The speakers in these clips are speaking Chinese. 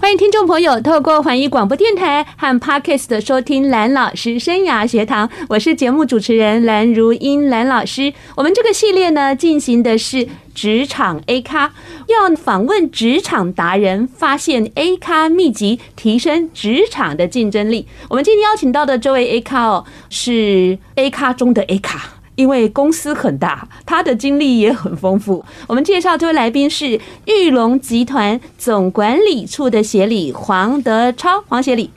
欢迎听众朋友透过环宇广播电台和 Podcast 的收听蓝老师生涯学堂，我是节目主持人蓝如英蓝老师。我们这个系列呢，进行的是职场 A 咖，要访问职场达人，发现 A 咖秘籍，提升职场的竞争力。我们今天邀请到的这位 A 咖哦，是 A 咖中的 A 咖。因为公司很大，他的经历也很丰富。我们介绍这位来宾是玉龙集团总管理处的协理黄德超，黄协理。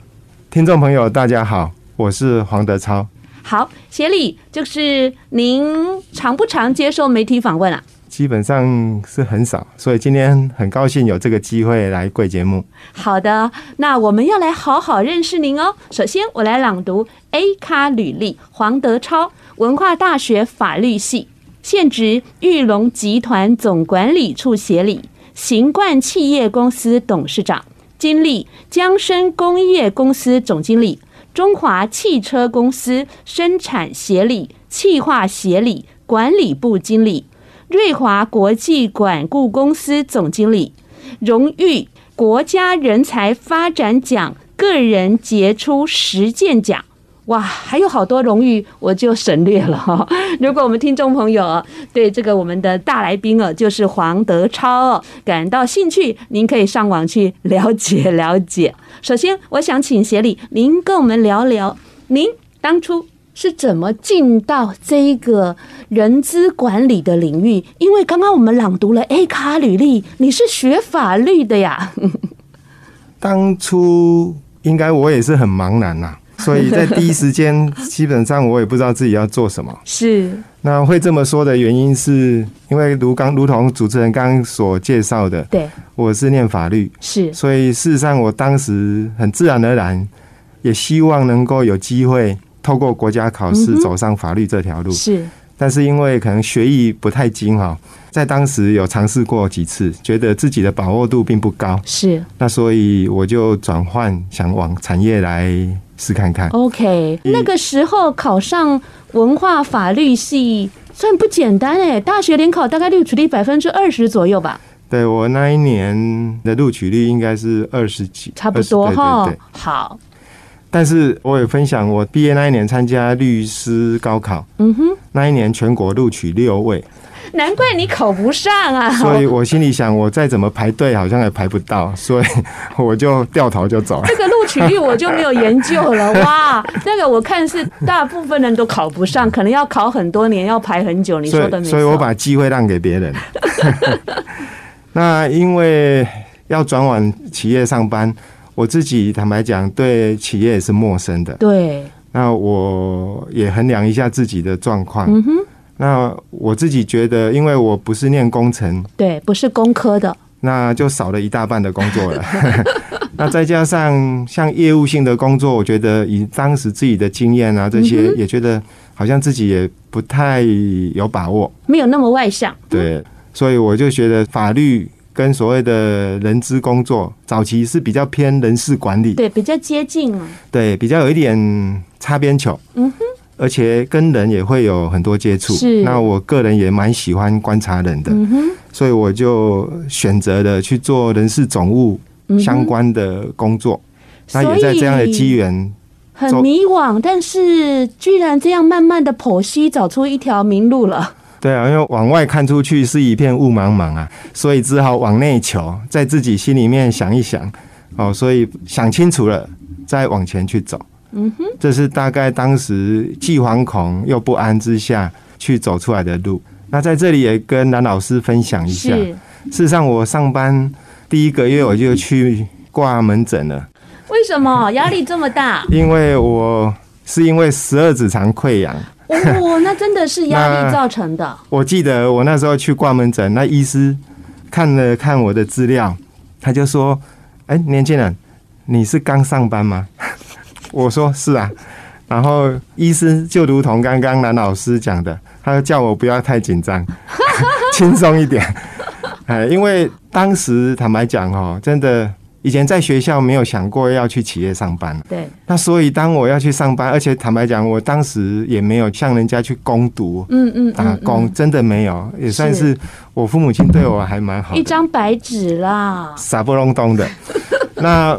听众朋友，大家好，我是黄德超。好，协理，就是您常不常接受媒体访问啊？基本上是很少，所以今天很高兴有这个机会来贵节目。好的，那我们要来好好认识您哦。首先，我来朗读 A 咖履历：黄德超。文化大学法律系，现职裕隆集团总管理处协理，行冠企业公司董事长，经历江生工业公司总经理、中华汽车公司生产协理、企划协理、管理部经理，瑞华国际管顾公司总经理，荣誉国家人才发展奖个人杰出实践奖。哇，还有好多荣誉，我就省略了哈。如果我们听众朋友对这个我们的大来宾哦，就是黄德超感到兴趣，您可以上网去了解了解。首先，我想请协理您跟我们聊聊，您当初是怎么进到这一个人资管理的领域？因为刚刚我们朗读了 A 卡履历，你是学法律的呀。当初应该我也是很茫然呐。所以在第一时间，基本上我也不知道自己要做什么。是，那会这么说的原因，是因为如刚如同主持人刚刚所介绍的，对，我是念法律，是，所以事实上我当时很自然而然，也希望能够有机会透过国家考试走上法律这条路。是，但是因为可能学艺不太精哈，在当时有尝试过几次，觉得自己的把握度并不高。是，那所以我就转换，想往产业来。试看看，OK。那个时候考上文化法律系算不简单哎，大学联考大概录取率百分之二十左右吧。对，我那一年的录取率应该是二十几，差不多哈。好，但是我也分享，我毕业那一年参加律师高考，嗯哼，那一年全国录取六位。难怪你考不上啊！所以我心里想，我再怎么排队，好像也排不到，所以我就掉头就走了。这个录取率我就没有研究了。哇，那个我看是大部分人都考不上，可能要考很多年，要排很久。你说的没错。所以我把机会让给别人。那因为要转往企业上班，我自己坦白讲，对企业也是陌生的。对。那我也衡量一下自己的状况。嗯哼。那我自己觉得，因为我不是念工程，对，不是工科的，那就少了一大半的工作了。那再加上像业务性的工作，我觉得以当时自己的经验啊，这些也觉得好像自己也不太有把握，没有那么外向。对，所以我就觉得法律跟所谓的人资工作，早期是比较偏人事管理，对，比较接近啊，对，比较有一点擦边球。嗯哼。而且跟人也会有很多接触，是。那我个人也蛮喜欢观察人的，嗯哼。所以我就选择了去做人事总务相关的工作。那也在这样的机缘，很迷惘，但是居然这样慢慢的剖析，找出一条明路了。对啊，因为往外看出去是一片雾茫茫啊，所以只好往内求，在自己心里面想一想，哦，所以想清楚了，再往前去走。嗯哼，这是大概当时既惶恐又不安之下去走出来的路。那在这里也跟蓝老师分享一下。事实上，我上班第一个月我就去挂门诊了。为什么压力这么大？因为我是因为十二指肠溃疡。哦，那真的是压力造成的。我记得我那时候去挂门诊，那医师看了看我的资料，他就说：“哎，年轻人，你是刚上班吗？” 我说是啊，然后医师就如同刚刚蓝老师讲的，他就叫我不要太紧张，轻松一点。哎，因为当时坦白讲哦，真的以前在学校没有想过要去企业上班，对。那所以当我要去上班，而且坦白讲，我当时也没有向人家去攻读，嗯嗯，打工真的没有，也算是我父母亲对我还蛮好的，一张白纸啦，傻不隆咚的。那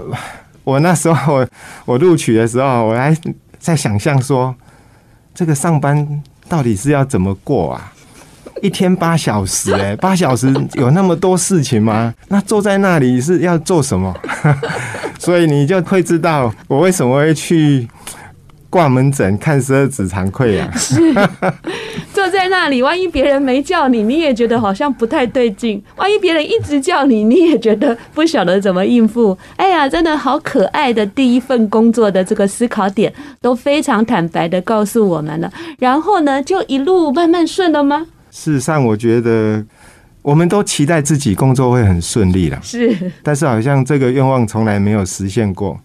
我那时候我我录取的时候，我还在想象说，这个上班到底是要怎么过啊？一天八小时，哎，八小时有那么多事情吗？那坐在那里是要做什么？所以你就会知道我为什么会去挂门诊看十二指肠溃疡。是 坐在那里，万一别人没叫你，你也觉得好像不太对劲；万一别人一直叫你，你也觉得不晓得怎么应付。哎呀，真的好可爱的第一份工作的这个思考点，都非常坦白的告诉我们了。然后呢，就一路慢慢顺了吗？事实上，我觉得我们都期待自己工作会很顺利了，是。但是好像这个愿望从来没有实现过，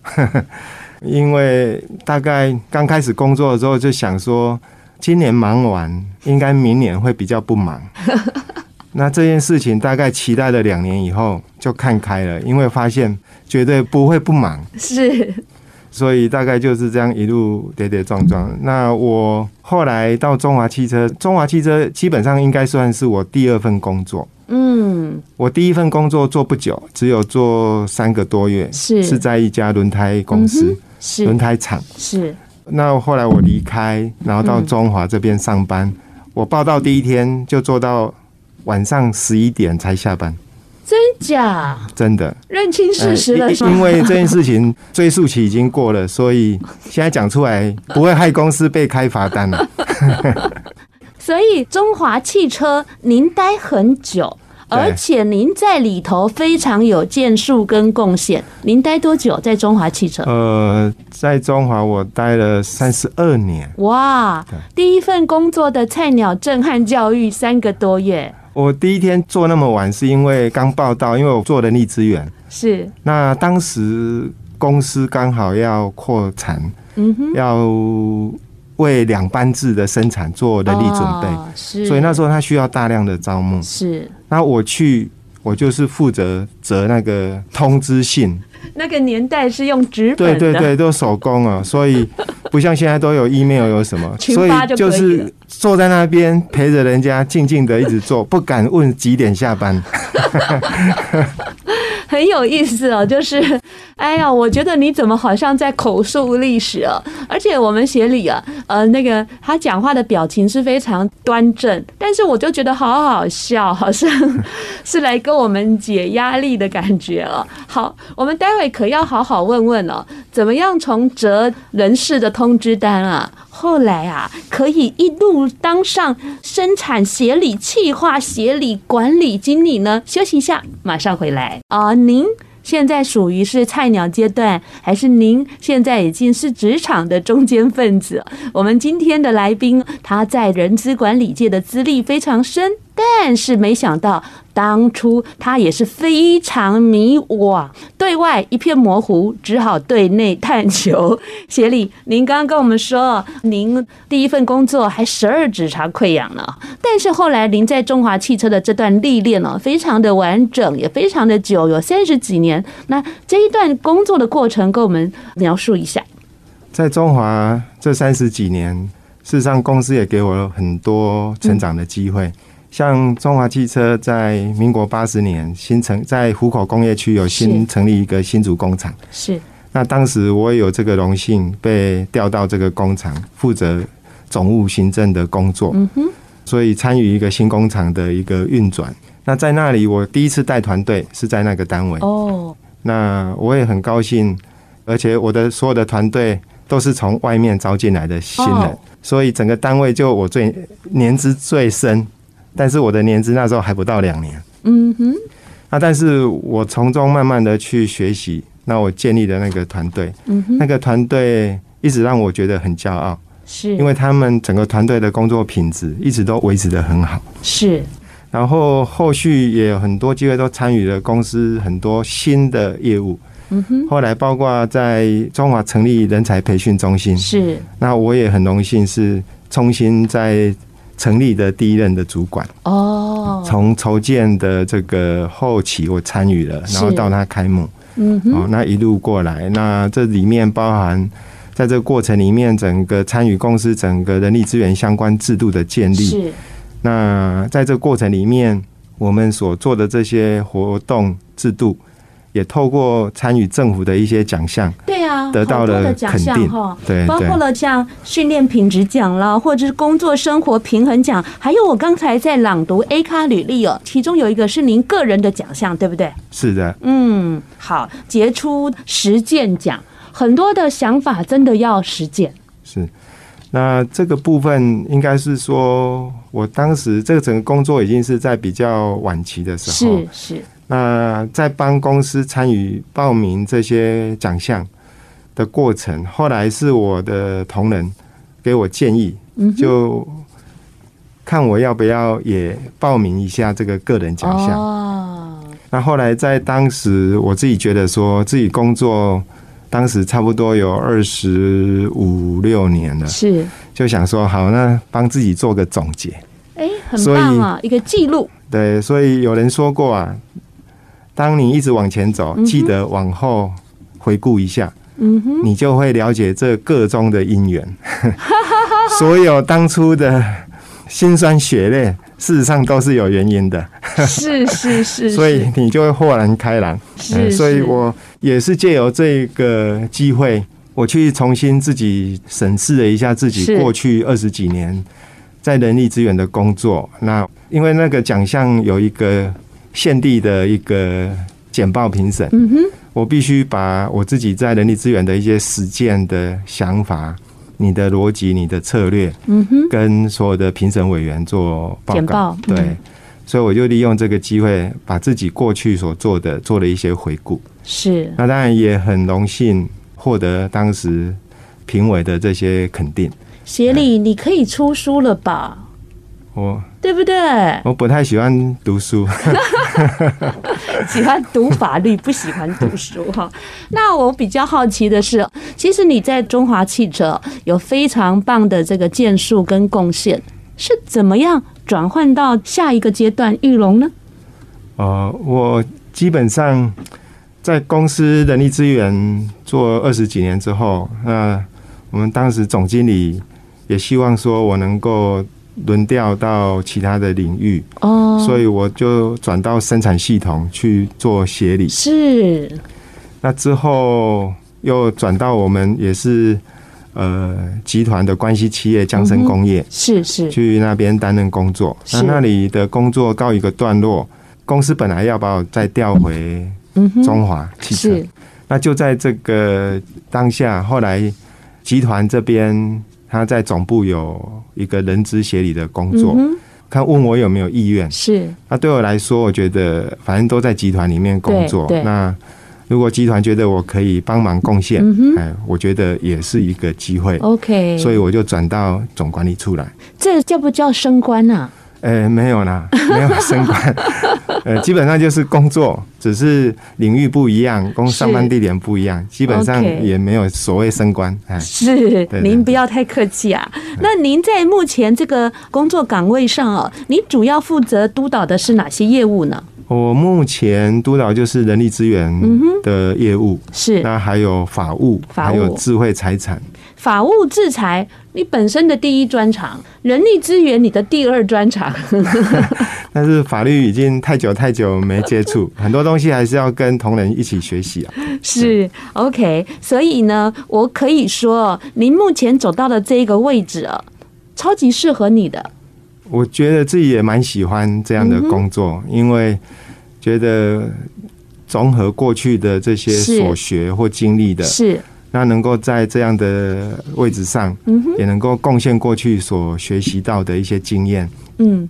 因为大概刚开始工作的时候就想说，今年忙完，应该明年会比较不忙。那这件事情大概期待了两年以后就看开了，因为发现绝对不会不忙。是。所以大概就是这样一路跌跌撞撞。那我后来到中华汽车，中华汽车基本上应该算是我第二份工作。嗯，我第一份工作做不久，只有做三个多月，是是在一家轮胎公司，是轮胎厂。是。那后来我离开，然后到中华这边上班。我报到第一天就做到晚上十一点才下班。真假？真的，认清事实了。因为这件事情 追诉期已经过了，所以现在讲出来不会害公司被开罚单了。所以中华汽车您待很久，而且您在里头非常有建树跟贡献。您待多久在中华汽车？呃，在中华我待了三十二年。哇，第一份工作的菜鸟震撼教育三个多月。我第一天做那么晚，是因为刚报道，因为我做人力资源。是。那当时公司刚好要扩产，嗯哼，要为两班制的生产做人力准备，哦，是。所以那时候他需要大量的招募。是。那我去，我就是负责折那个通知信。那个年代是用纸本的，对对对，都手工啊，所以 不像现在都有 email 有什么，所以就是坐在那边陪着人家静静的一直做，不敢问几点下班。很有意思哦，就是，哎呀，我觉得你怎么好像在口述历史哦？而且我们协理啊，呃，那个他讲话的表情是非常端正，但是我就觉得好好笑，好像 是来跟我们解压力的感觉哦。好，我们待会可要好好问问哦，怎么样从折人事的通知单啊，后来啊，可以一路当上生产协理、企划协理、管理经理呢？休息一下，马上回来啊。您现在属于是菜鸟阶段，还是您现在已经是职场的中坚分子？我们今天的来宾，他在人资管理界的资历非常深。但是没想到，当初他也是非常迷惘，对外一片模糊，只好对内探求。协理，您刚刚跟我们说，您第一份工作还十二指肠溃疡呢，但是后来您在中华汽车的这段历练呢，非常的完整，也非常的久，有三十几年。那这一段工作的过程，跟我们描述一下。在中华这三十几年，事实上公司也给我了很多成长的机会。像中华汽车在民国八十年新成在湖口工业区有新成立一个新竹工厂，是。那当时我也有这个荣幸被调到这个工厂负责总务行政的工作，嗯哼。所以参与一个新工厂的一个运转。那在那里我第一次带团队是在那个单位哦。那我也很高兴，而且我的所有的团队都是从外面招进来的新人，所以整个单位就我最年资最深。但是我的年资那时候还不到两年，嗯哼，那但是我从中慢慢的去学习，那我建立的那个团队，嗯哼，那个团队一直让我觉得很骄傲，是。因为他们整个团队的工作品质一直都维持的很好，是，然后后续也有很多机会都参与了公司很多新的业务，嗯哼，后来包括在中华成立人才培训中心，是，那我也很荣幸是重新在。成立的第一任的主管。哦，从筹建的这个后期我参与了，然后到他开幕，嗯哼，哦，那一路过来，那这里面包含在这个过程里面，整个参与公司整个人力资源相关制度的建立。是。那在这个过程里面，我们所做的这些活动制度，也透过参与政府的一些奖项，对啊，得到了奖项哈，对，包括了像训练品质奖啦，或者是工作生活平衡奖，还有我刚才在朗读 A 咖履历哦，其中有一个是您个人的奖项，对不对？是的，嗯，好，杰出实践奖，很多的想法真的要实践，是。那这个部分应该是说，我当时这个整个工作已经是在比较晚期的时候，是是。那在帮公司参与报名这些奖项的过程，后来是我的同仁给我建议，就看我要不要也报名一下这个个人奖项。哦。那后来在当时，我自己觉得说自己工作。当时差不多有二十五六年了，是就想说好，那帮自己做个总结，哎，很棒啊，一个记录。对，所以有人说过啊，当你一直往前走，记得往后回顾一下，嗯哼，你就会了解这个中的因缘，所有当初的辛酸血泪，事实上都是有原因的。是是 是，所以你就会豁然开朗。是，所以我也是借由这个机会，我去重新自己审视了一下自己过去二十几年在人力资源的工作。那因为那个奖项有一个现地的一个简报评审，嗯哼，我必须把我自己在人力资源的一些实践的想法、你的逻辑、你的策略，嗯哼，跟所有的评审委员做报告，对。所以我就利用这个机会，把自己过去所做的做了一些回顾。是，那当然也很荣幸获得当时评委的这些肯定。协理，你可以出书了吧？我对不对？我不太喜欢读书，喜欢读法律，不喜欢读书哈。那我比较好奇的是，其实你在中华汽车有非常棒的这个建树跟贡献，是怎么样？转换到下一个阶段，玉龙呢？呃，我基本上在公司人力资源做二十几年之后，那我们当时总经理也希望说我能够轮调到其他的领域哦，所以我就转到生产系统去做协理。是，那之后又转到我们也是。呃，集团的关系企业江森工业、嗯、是是。去那边担任工作，那那里的工作告一个段落，公司本来要把我再调回中华汽车，嗯、那就在这个当下，后来集团这边他在总部有一个人资协理的工作，他、嗯、问我有没有意愿，是那对我来说，我觉得反正都在集团里面工作，那。如果集团觉得我可以帮忙贡献，哎，我觉得也是一个机会。OK，所以我就转到总管理处来。这叫不叫升官啊？呃，没有啦，没有升官。呃，基本上就是工作，只是领域不一样，工上班地点不一样，基本上也没有所谓升官。哎，是，您不要太客气啊。那您在目前这个工作岗位上哦，您主要负责督导的是哪些业务呢？我目前督导就是人力资源的业务，嗯、是那还有法务，法务还有智慧财产。法务智财，你本身的第一专长，人力资源你的第二专长。但是法律已经太久太久没接触，很多东西还是要跟同仁一起学习啊。是 OK，所以呢，我可以说，您目前走到的这一个位置啊，超级适合你的。我觉得自己也蛮喜欢这样的工作，因为觉得综合过去的这些所学或经历的，是那能够在这样的位置上，也能够贡献过去所学习到的一些经验。嗯，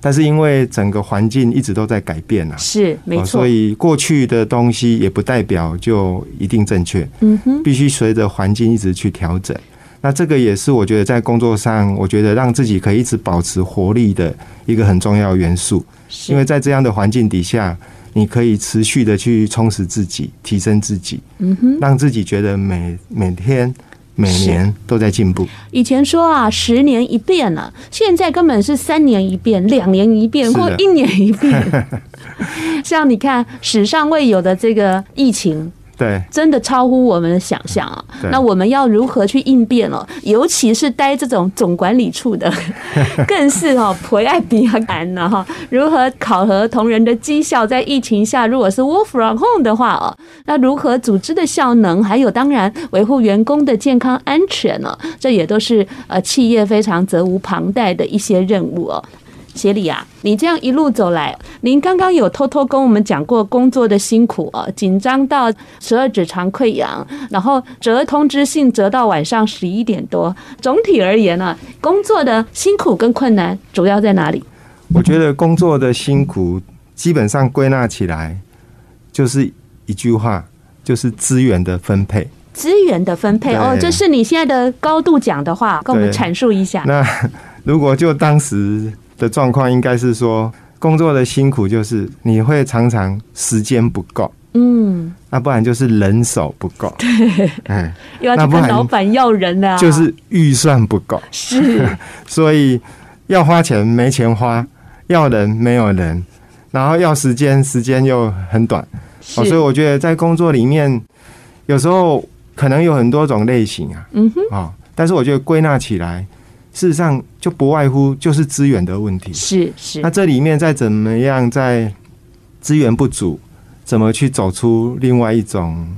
但是因为整个环境一直都在改变啊，是没错，所以过去的东西也不代表就一定正确。嗯哼，必须随着环境一直去调整。那这个也是我觉得在工作上，我觉得让自己可以一直保持活力的一个很重要元素。因为在这样的环境底下，你可以持续的去充实自己、提升自己，嗯哼，让自己觉得每每天、每年都在进步。以前说啊，十年一变了，现在根本是三年一变、两年一变或一年一变。像你看史上未有的这个疫情。对，真的超乎我们的想象啊！那我们要如何去应变哦？尤其是待这种总管理处的，更是哦，颇爱比较难呢哈。如何考核同仁的绩效？在疫情下，如果是 work from home 的话哦，那如何组织的效能？还有当然维护员工的健康安全呢？这也都是呃企业非常责无旁贷的一些任务哦。协理啊，你这样一路走来，您刚刚有偷偷跟我们讲过工作的辛苦啊，紧张到十二指肠溃疡，然后折通知信折到晚上十一点多。总体而言呢，工作的辛苦跟困难主要在哪里？我觉得工作的辛苦基本上归纳起来就是一句话，就是资源的分配。资源的分配哦，这是你现在的高度讲的话，跟我们阐述一下。那 如果就当时。的状况应该是说，工作的辛苦就是你会常常时间不够，嗯，那不然就是人手不够，对，嗯，又要去跟老板要人啊，就是预算不够，是，所以要花钱没钱花，要人没有人，然后要时间时间又很短，哦，所以我觉得在工作里面，有时候可能有很多种类型啊，嗯哼，哦，但是我觉得归纳起来。事实上，就不外乎就是资源的问题。是是。那这里面再怎么样，在资源不足，怎么去走出另外一种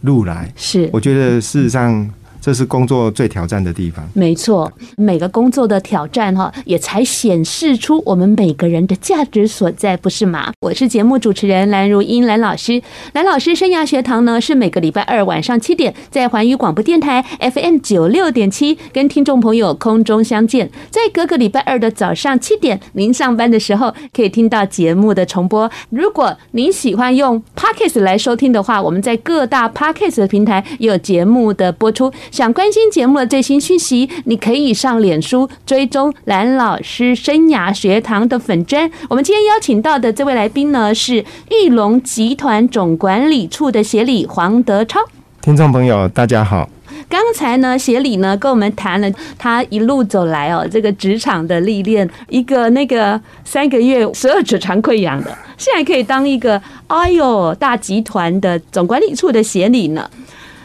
路来？是。我觉得事实上。这是工作最挑战的地方。没错，每个工作的挑战哈，也才显示出我们每个人的价值所在，不是吗？我是节目主持人蓝如英，蓝老师。蓝老师生涯学堂呢，是每个礼拜二晚上七点，在环宇广播电台 FM 九六点七，跟听众朋友空中相见。在各个礼拜二的早上七点，您上班的时候可以听到节目的重播。如果您喜欢用 Podcast 来收听的话，我们在各大 Podcast 的平台有节目的播出。想关心节目的最新讯息，你可以上脸书追踪蓝老师生涯学堂的粉砖。我们今天邀请到的这位来宾呢，是玉龙集团总管理处的协理黄德超。听众朋友，大家好。刚才呢，协理呢跟我们谈了他一路走来哦，这个职场的历练，一个那个三个月十二指肠溃疡的，现在可以当一个哎呦大集团的总管理处的协理呢。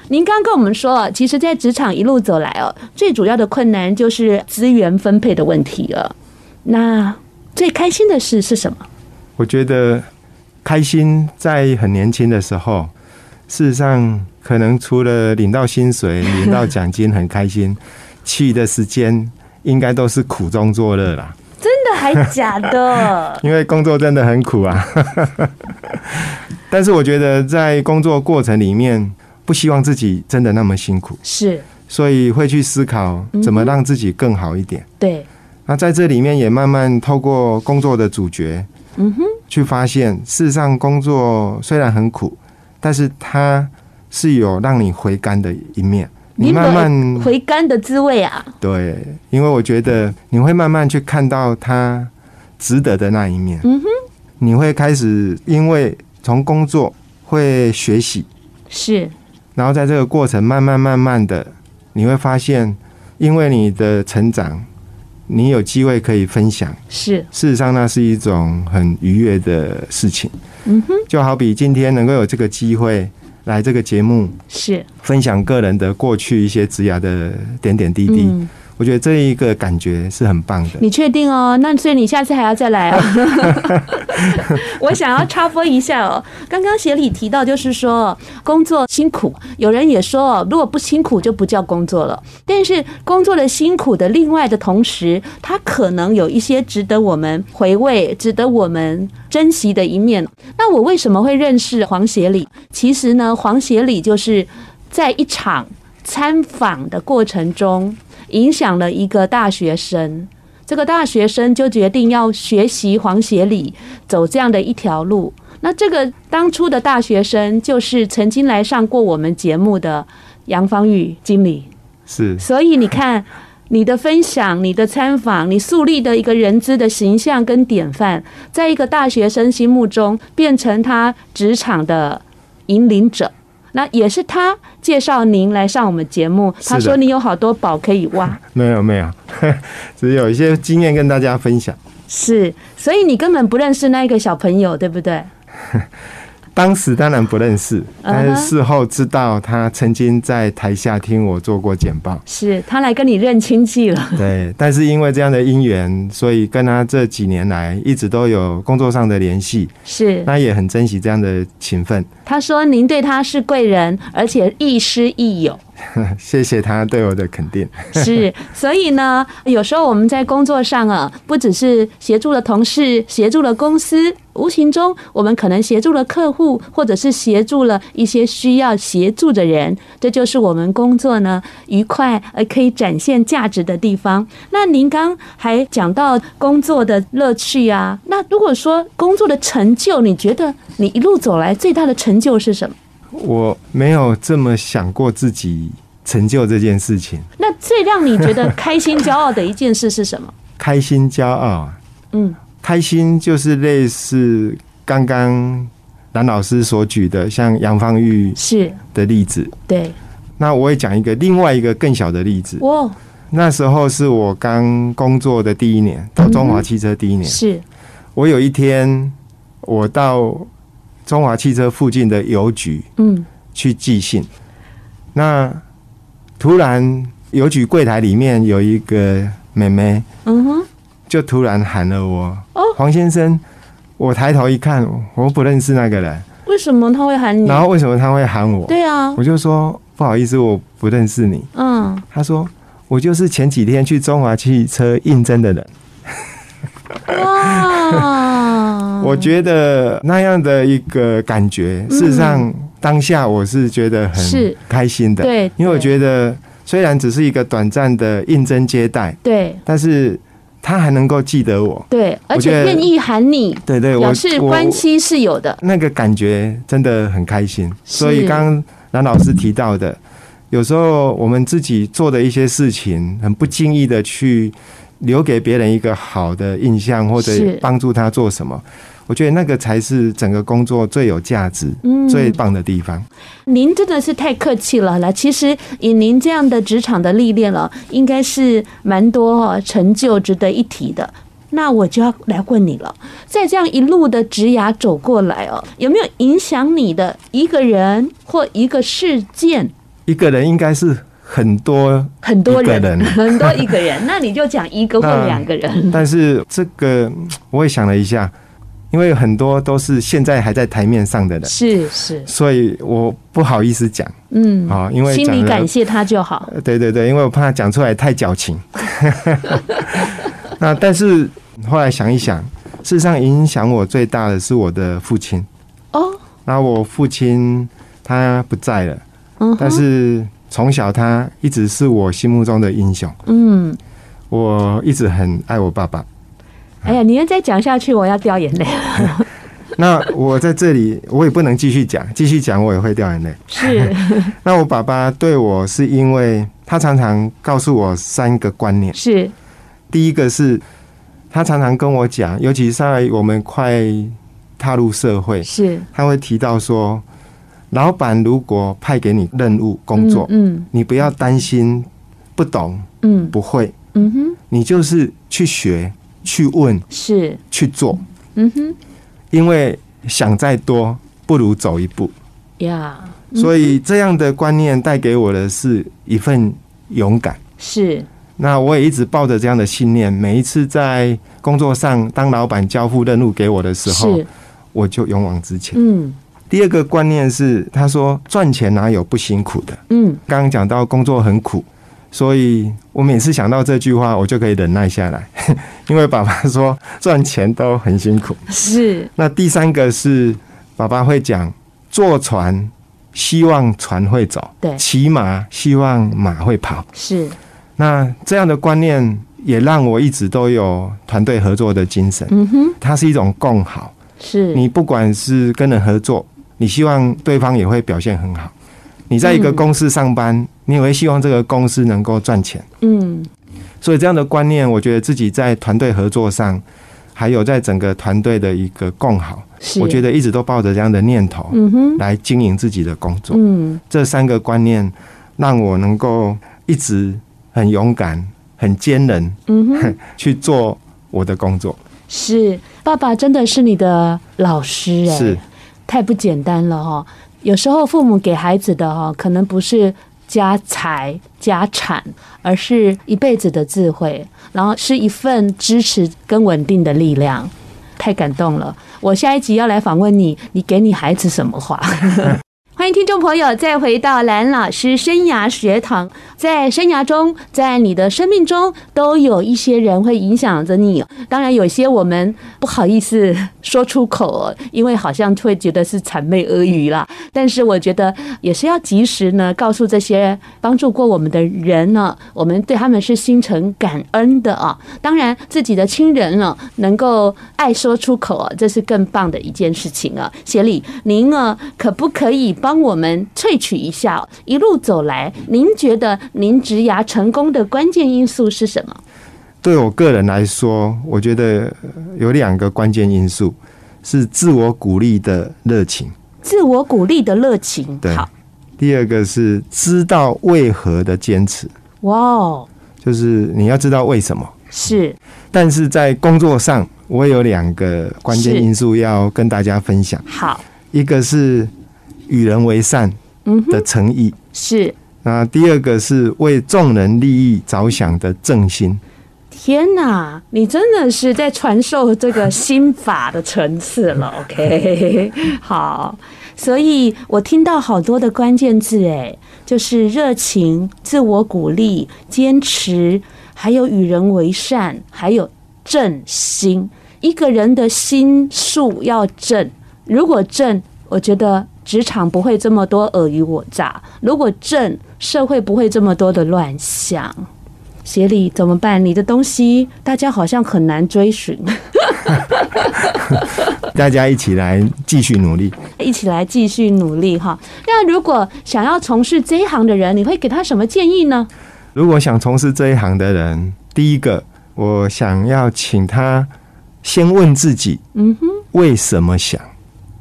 您刚刚跟我们说，其实，在职场一路走来哦，最主要的困难就是资源分配的问题了。那最开心的事是什么？我觉得开心在很年轻的时候，事实上可能除了领到薪水、领到奖金很开心，其余的时间应该都是苦中作乐啦。真的还假的？因为工作真的很苦啊。但是我觉得在工作过程里面。不希望自己真的那么辛苦，是，所以会去思考怎么让自己更好一点。对，那在这里面也慢慢透过工作的主角，嗯哼，去发现，事实上工作虽然很苦，但是它是有让你回甘的一面。你慢慢回甘的滋味啊，对，因为我觉得你会慢慢去看到它值得的那一面。嗯哼，你会开始因为从工作会学习，是。然后在这个过程，慢慢慢慢的，你会发现，因为你的成长，你有机会可以分享。是，事实上，那是一种很愉悦的事情。嗯哼，就好比今天能够有这个机会来这个节目，是分享个人的过去一些职涯的点点滴滴。嗯我觉得这一个感觉是很棒的。你确定哦？那所以你下次还要再来哦。我想要插播一下哦。刚刚协理提到，就是说工作辛苦，有人也说，如果不辛苦就不叫工作了。但是工作的辛苦的另外的同时，它可能有一些值得我们回味、值得我们珍惜的一面。那我为什么会认识黄协理？其实呢，黄协理就是在一场参访的过程中。影响了一个大学生，这个大学生就决定要学习黄协礼走这样的一条路。那这个当初的大学生就是曾经来上过我们节目的杨芳玉经理。是，所以你看，你的分享、你的参访、你树立的一个人资的形象跟典范，在一个大学生心目中变成他职场的引领者。那也是他介绍您来上我们节目，他说你有好多宝可以挖。没 有没有，只有一些经验跟大家分享。是，所以你根本不认识那个小朋友，对不对？当时当然不认识，但是事后知道他曾经在台下听我做过简报，是他来跟你认亲戚了。对，但是因为这样的因缘，所以跟他这几年来一直都有工作上的联系，是，那也很珍惜这样的情分。他说您对他是贵人，而且亦师亦友。谢谢他对我的肯定。是，所以呢，有时候我们在工作上啊，不只是协助了同事，协助了公司，无形中我们可能协助了客户，或者是协助了一些需要协助的人。这就是我们工作呢愉快而可以展现价值的地方。那您刚还讲到工作的乐趣啊，那如果说工作的成就，你觉得你一路走来最大的成就是什么？我没有这么想过自己成就这件事情。那最让你觉得开心、骄傲的一件事是什么？开心、骄傲，嗯，开心就是类似刚刚蓝老师所举的，像杨芳玉是的例子。对，那我也讲一个另外一个更小的例子。哦，那时候是我刚工作的第一年，到中华汽车第一年。是，我有一天我到。中华汽车附近的邮局，嗯，去寄信。那突然邮局柜台里面有一个妹妹，嗯哼，就突然喊了我，哦，黄先生。我抬头一看，我不认识那个人。为什么他会喊你？然后为什么他会喊我？对啊，我就说不好意思，我不认识你。嗯，他说我就是前几天去中华汽车应征的人。哇！我觉得那样的一个感觉，事实上当下我是觉得很开心的。对，因为我觉得虽然只是一个短暂的应征接待，对，但是他还能够记得我，对，而且愿意喊你，对对，表示关系是有的。那个感觉真的很开心。所以刚刚蓝老师提到的，有时候我们自己做的一些事情，很不经意的去。留给别人一个好的印象，或者帮助他做什么，我觉得那个才是整个工作最有价值、最棒的地方。您真的是太客气了啦！其实以您这样的职场的历练了，应该是蛮多成就值得一提的。那我就要来问你了，在这样一路的职涯走过来哦，有没有影响你的一个人或一个事件？一个人应该是。很多很多人，很多一个人，那你就讲一个或两个人。但是这个我也想了一下，因为很多都是现在还在台面上的人，是是，所以我不好意思讲，嗯，啊，因为心里感谢他就好。对对对，因为我怕讲出来太矫情。那但是后来想一想，事实上影响我最大的是我的父亲。哦，那我父亲他不在了，嗯，但是。从小他一直是我心目中的英雄。嗯，我一直很爱我爸爸。哎呀，你要再讲下去，我要掉眼泪了。那我在这里，我也不能继续讲，继续讲我也会掉眼泪。是。那我爸爸对我是因为他常常告诉我三个观念。是。第一个是，他常常跟我讲，尤其是在我们快踏入社会，是他会提到说。老板如果派给你任务工作，嗯，嗯，你不要担心不懂，嗯，不会，嗯哼，你就是去学、去问、是。去做，嗯哼，因为想再多不如走一步，呀，所以这样的观念带给我的是一份勇敢，是。那我也一直抱着这样的信念，每一次在工作上，当老板交付任务给我的时候，我就勇往直前，嗯。第二个观念是，他说赚钱哪有不辛苦的？嗯，刚刚讲到工作很苦，所以我每次想到这句话，我就可以忍耐下来，因为爸爸说赚钱都很辛苦。是。那第三个是，爸爸会讲坐船希望船会走，对，骑马希望马会跑。是。那这样的观念也让我一直都有团队合作的精神。嗯哼，它是一种共好。是。你不管是跟人合作。你希望对方也会表现很好。你在一个公司上班，嗯、你也会希望这个公司能够赚钱。嗯，所以这样的观念，我觉得自己在团队合作上，还有在整个团队的一个共好，我觉得一直都抱着这样的念头，嗯哼，来经营自己的工作。嗯，这三个观念让我能够一直很勇敢、很坚韧，嗯哼，去做我的工作。是，爸爸真的是你的老师哎，是，太不简单了哈。有时候父母给孩子的哈，可能不是家财家产，而是一辈子的智慧，然后是一份支持跟稳定的力量。太感动了！我下一集要来访问你，你给你孩子什么话？欢迎听众朋友再回到蓝老师生涯学堂。在生涯中，在你的生命中，都有一些人会影响着你。当然，有些我们不好意思说出口，因为好像会觉得是谄媚阿谀啦。但是，我觉得也是要及时呢，告诉这些帮助过我们的人呢，我们对他们是心存感恩的啊。当然，自己的亲人呢，能够爱说出口，这是更棒的一件事情啊。协理，您呢，可不可以帮我们萃取一下，一路走来，您觉得？您植牙成功的关键因素是什么？对我个人来说，我觉得有两个关键因素是自我鼓励的热情。自我鼓励的热情，对。好。第二个是知道为何的坚持。哇哦，就是你要知道为什么。是。但是在工作上，我有两个关键因素要跟大家分享。好，一个是与人为善的诚意。是。那第二个是为众人利益着想的正心。天哪，你真的是在传授这个心法的层次了。OK，好，所以我听到好多的关键字，哎，就是热情、自我鼓励、坚持，还有与人为善，还有正心。一个人的心术要正，如果正，我觉得职场不会这么多尔虞我诈；如果正，社会不会这么多的乱象，协理怎么办？你的东西大家好像很难追寻，大家一起来继续努力，一起来继续努力哈。那如果想要从事这一行的人，你会给他什么建议呢？如果想从事这一行的人，第一个，我想要请他先问自己，嗯哼，为什么想？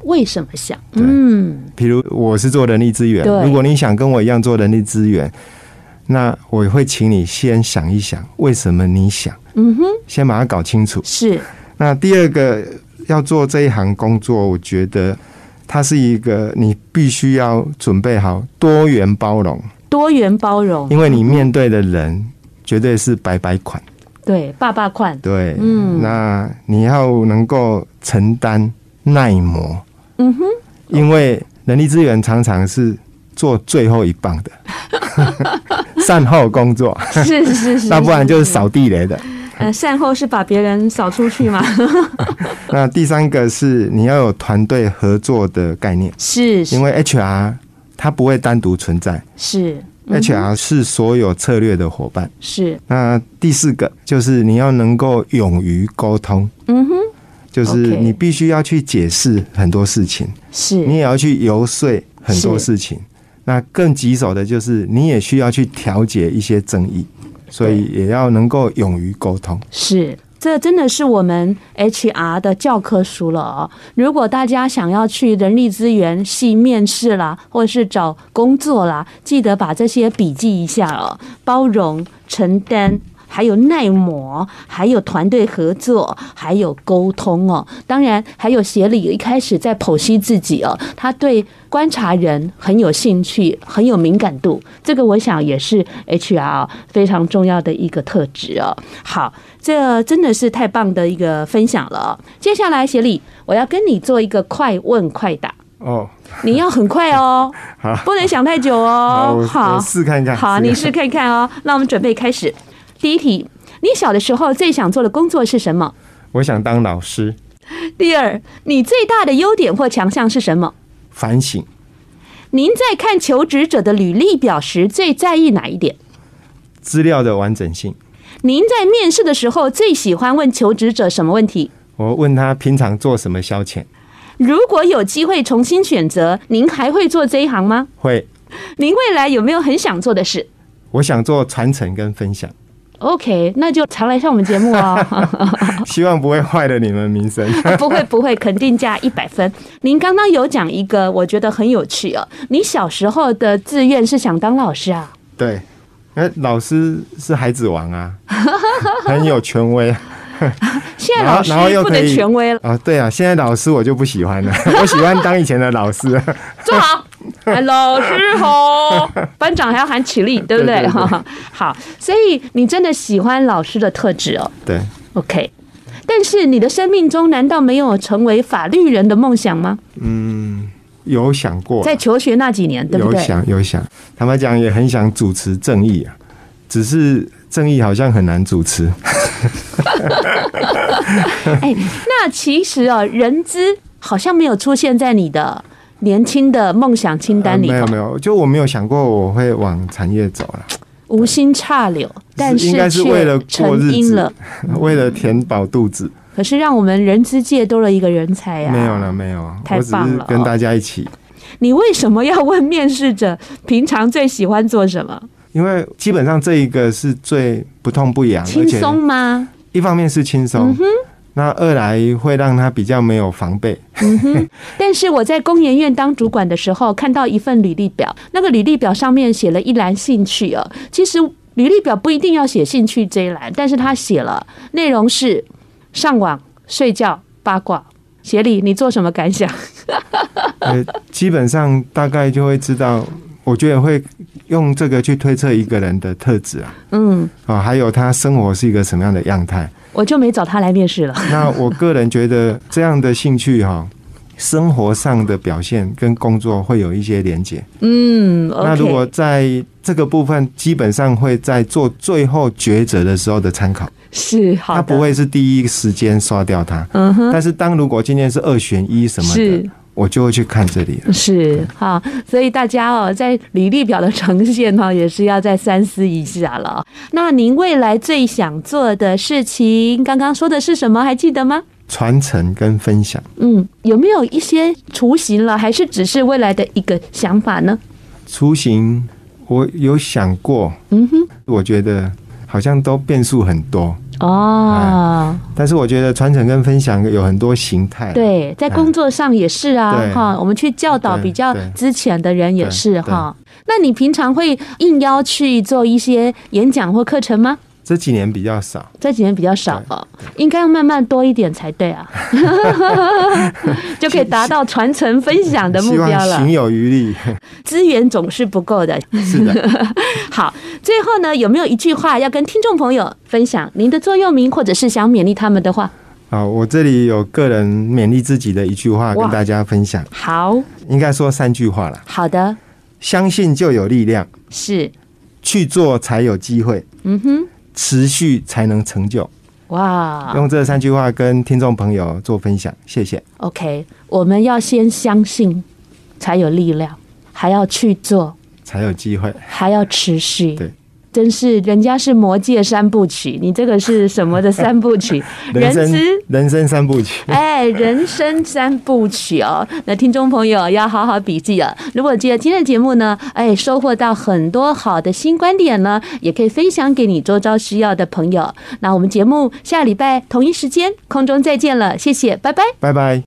为什么想？嗯，比如我是做人力资源，如果你想跟我一样做人力资源，那我会请你先想一想，为什么你想？嗯哼，先把它搞清楚。是。那第二个要做这一行工作，我觉得它是一个你必须要准备好多元包容，多元包容，因为你面对的人绝对是白白款，对，爸爸款，对，嗯，那你要能够承担耐磨。嗯哼，因为人力资源常常是做最后一棒的，善后工作是是是，那不然就是扫地雷的。呃，善后是把别人扫出去吗？那第三个是你要有团队合作的概念，是，是，因为 HR 它不会单独存在，是、嗯、HR 是所有策略的伙伴，是。那第四个就是你要能够勇于沟通，嗯哼。就是你必须要去解释很多事情，是你也要去游说很多事情。那更棘手的就是你也需要去调解一些争议，所以也要能够勇于沟通。是，这真的是我们 HR 的教科书了哦。如果大家想要去人力资源系面试啦，或者是找工作啦，记得把这些笔记一下哦。包容、承担。还有耐磨，还有团队合作，还有沟通哦。当然，还有协理一开始在剖析自己哦，他对观察人很有兴趣，很有敏感度。这个我想也是 HR 非常重要的一个特质哦。好，这真的是太棒的一个分享了。接下来，协理，我要跟你做一个快问快答哦。你要很快哦，不能想太久哦。好，试看看。好，你试看看哦。那我们准备开始。第一题，你小的时候最想做的工作是什么？我想当老师。第二，你最大的优点或强项是什么？反省。您在看求职者的履历表时最在意哪一点？资料的完整性。您在面试的时候最喜欢问求职者什么问题？我问他平常做什么消遣。如果有机会重新选择，您还会做这一行吗？会。您未来有没有很想做的事？我想做传承跟分享。OK，那就常来上我们节目哦。希望不会坏了你们名声。不会不会，肯定加一百分。您刚刚有讲一个，我觉得很有趣哦。你小时候的志愿是想当老师啊？对，哎，老师是孩子王啊，很有权威。现在老师不能权威了啊！对啊，现在老师我就不喜欢了，我喜欢当以前的老师。坐好，老师好，班长还要喊起立，对不对？好，所以你真的喜欢老师的特质哦。对，OK。但是你的生命中难道没有成为法律人的梦想吗？嗯，有想过，在求学那几年，对不对？有想，有想。坦白讲，也很想主持正义啊，只是正义好像很难主持。哎，那其实哦，人资好像没有出现在你的年轻的梦想清单里。呃。没有没有，就我没有想过我会往产业走了。无心插柳，但是应该是为了过日子了，为了填饱肚子。可是让我们人资界多了一个人才呀！没有了，没有，太棒了！跟大家一起。你为什么要问面试者平常最喜欢做什么？因为基本上这一个是最不痛不痒，轻松吗？一方面是轻松。嗯那二来会让他比较没有防备。嗯哼。但是我在工研院当主管的时候，看到一份履历表，那个履历表上面写了一栏兴趣哦。其实履历表不一定要写兴趣这一栏，但是他写了内容是上网、睡觉、八卦。协理，你做什么感想？呃，基本上大概就会知道，我觉得会用这个去推测一个人的特质啊。嗯。啊，还有他生活是一个什么样的样态。我就没找他来面试了。那我个人觉得这样的兴趣哈，生活上的表现跟工作会有一些连结。嗯，okay、那如果在这个部分，基本上会在做最后抉择的时候的参考。是，好的。他不会是第一时间刷掉他。嗯哼。但是当如果今天是二选一什么的。我就会去看这里，是哈，所以大家哦，在履历表的呈现哈，也是要再三思一下了。那您未来最想做的事情，刚刚说的是什么？还记得吗？传承跟分享。嗯，有没有一些雏形了？还是只是未来的一个想法呢？雏形，我有想过。嗯哼，我觉得好像都变数很多。哦，但是我觉得传承跟分享有很多形态。对，在工作上也是啊，哈，我们去教导比较之前的人也是哈。那你平常会应邀去做一些演讲或课程吗？这几年比较少，这几年比较少哦，应该要慢慢多一点才对啊，就可以达到传承分享的目标了。行有余力，资源总是不够的。是的，好，最后呢，有没有一句话要跟听众朋友分享？您的座右铭，或者是想勉励他们的话？好，我这里有个人勉励自己的一句话跟大家分享。好，应该说三句话了。好的，相信就有力量，是去做才有机会。嗯哼。持续才能成就，哇！用这三句话跟听众朋友做分享，谢谢。OK，我们要先相信，才有力量，还要去做，才有机会，还要持续。对。真是，人家是魔戒三部曲，你这个是什么的三部曲？人生人生三部曲。哎，人生三部曲哦，那听众朋友要好好笔记了。如果觉得今天的节目呢，哎，收获到很多好的新观点呢，也可以分享给你周遭需要的朋友。那我们节目下礼拜同一时间空中再见了，谢谢，拜拜，拜拜。